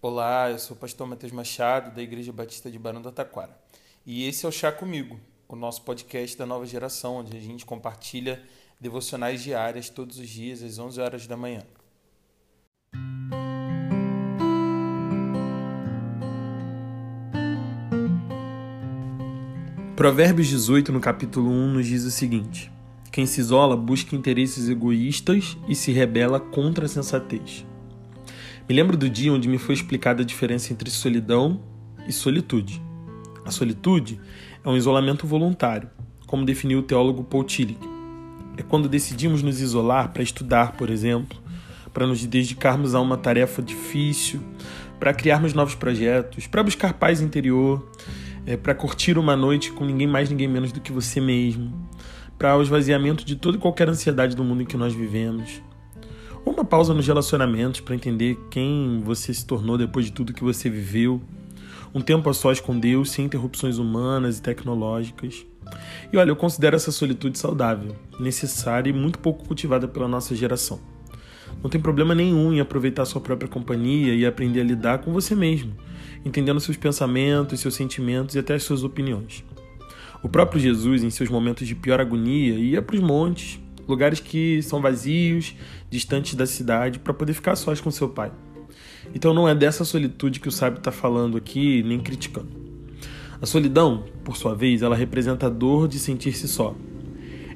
Olá, eu sou o pastor Matheus Machado, da Igreja Batista de Barão do Taquara. E esse é o Chá Comigo, o nosso podcast da nova geração, onde a gente compartilha devocionais diárias todos os dias às 11 horas da manhã. Provérbios 18, no capítulo 1, nos diz o seguinte: Quem se isola busca interesses egoístas e se rebela contra a sensatez. Me lembro do dia onde me foi explicada a diferença entre solidão e solitude. A solitude é um isolamento voluntário, como definiu o teólogo Paul Tillich. É quando decidimos nos isolar para estudar, por exemplo, para nos dedicarmos a uma tarefa difícil, para criarmos novos projetos, para buscar paz interior, é, para curtir uma noite com ninguém mais, ninguém menos do que você mesmo, para o esvaziamento de toda e qualquer ansiedade do mundo em que nós vivemos uma pausa nos relacionamentos para entender quem você se tornou depois de tudo que você viveu. Um tempo a sós com Deus, sem interrupções humanas e tecnológicas. E olha, eu considero essa solitude saudável, necessária e muito pouco cultivada pela nossa geração. Não tem problema nenhum em aproveitar sua própria companhia e aprender a lidar com você mesmo, entendendo seus pensamentos, seus sentimentos e até as suas opiniões. O próprio Jesus, em seus momentos de pior agonia, ia para os montes, lugares que são vazios, distantes da cidade, para poder ficar sós com seu pai. Então não é dessa solitude que o sábio está falando aqui, nem criticando. A solidão, por sua vez, ela representa a dor de sentir-se só.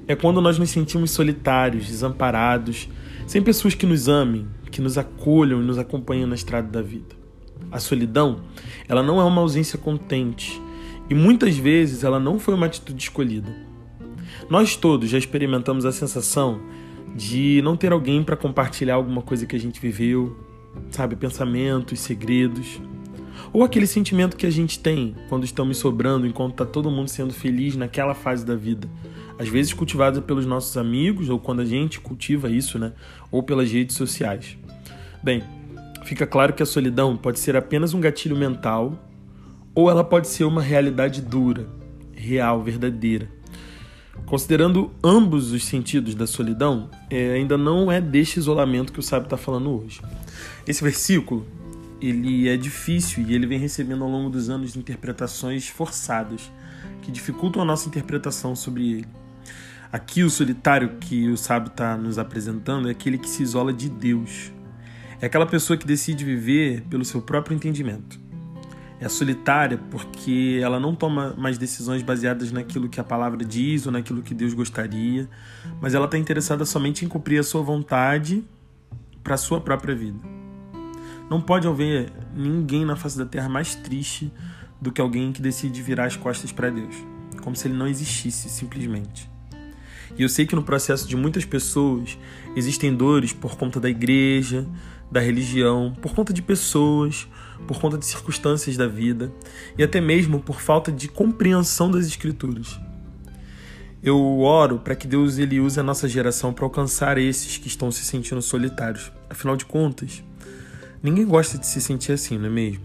É quando nós nos sentimos solitários, desamparados, sem pessoas que nos amem, que nos acolham e nos acompanhem na estrada da vida. A solidão, ela não é uma ausência contente, e muitas vezes ela não foi uma atitude escolhida. Nós todos já experimentamos a sensação de não ter alguém para compartilhar alguma coisa que a gente viveu, sabe, pensamentos, segredos. Ou aquele sentimento que a gente tem quando estamos sobrando enquanto está todo mundo sendo feliz naquela fase da vida. Às vezes cultivada pelos nossos amigos, ou quando a gente cultiva isso, né? Ou pelas redes sociais. Bem, fica claro que a solidão pode ser apenas um gatilho mental, ou ela pode ser uma realidade dura, real, verdadeira. Considerando ambos os sentidos da solidão, é, ainda não é deste isolamento que o sábio está falando hoje. Esse versículo ele é difícil e ele vem recebendo ao longo dos anos interpretações forçadas que dificultam a nossa interpretação sobre ele. Aqui o solitário que o sábio está nos apresentando é aquele que se isola de Deus. É aquela pessoa que decide viver pelo seu próprio entendimento é solitária porque ela não toma mais decisões baseadas naquilo que a palavra diz ou naquilo que Deus gostaria, mas ela está interessada somente em cumprir a sua vontade para a sua própria vida. Não pode haver ninguém na face da terra mais triste do que alguém que decide virar as costas para Deus, como se ele não existisse simplesmente. E eu sei que no processo de muitas pessoas existem dores por conta da igreja, da religião, por conta de pessoas, por conta de circunstâncias da vida e até mesmo por falta de compreensão das escrituras. Eu oro para que Deus ele use a nossa geração para alcançar esses que estão se sentindo solitários. Afinal de contas, ninguém gosta de se sentir assim, não é mesmo?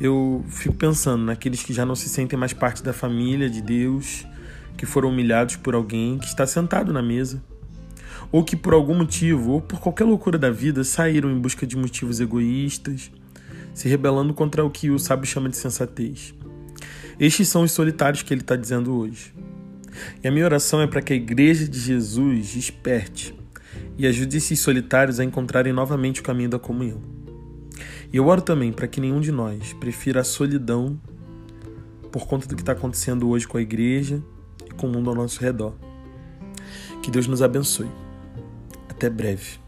Eu fico pensando naqueles que já não se sentem mais parte da família de Deus, que foram humilhados por alguém que está sentado na mesa ou que por algum motivo, ou por qualquer loucura da vida, saíram em busca de motivos egoístas, se rebelando contra o que o sábio chama de sensatez. Estes são os solitários que ele está dizendo hoje. E a minha oração é para que a Igreja de Jesus desperte e ajude esses solitários a encontrarem novamente o caminho da comunhão. E eu oro também para que nenhum de nós prefira a solidão por conta do que está acontecendo hoje com a igreja e com o mundo ao nosso redor. Que Deus nos abençoe. Até breve.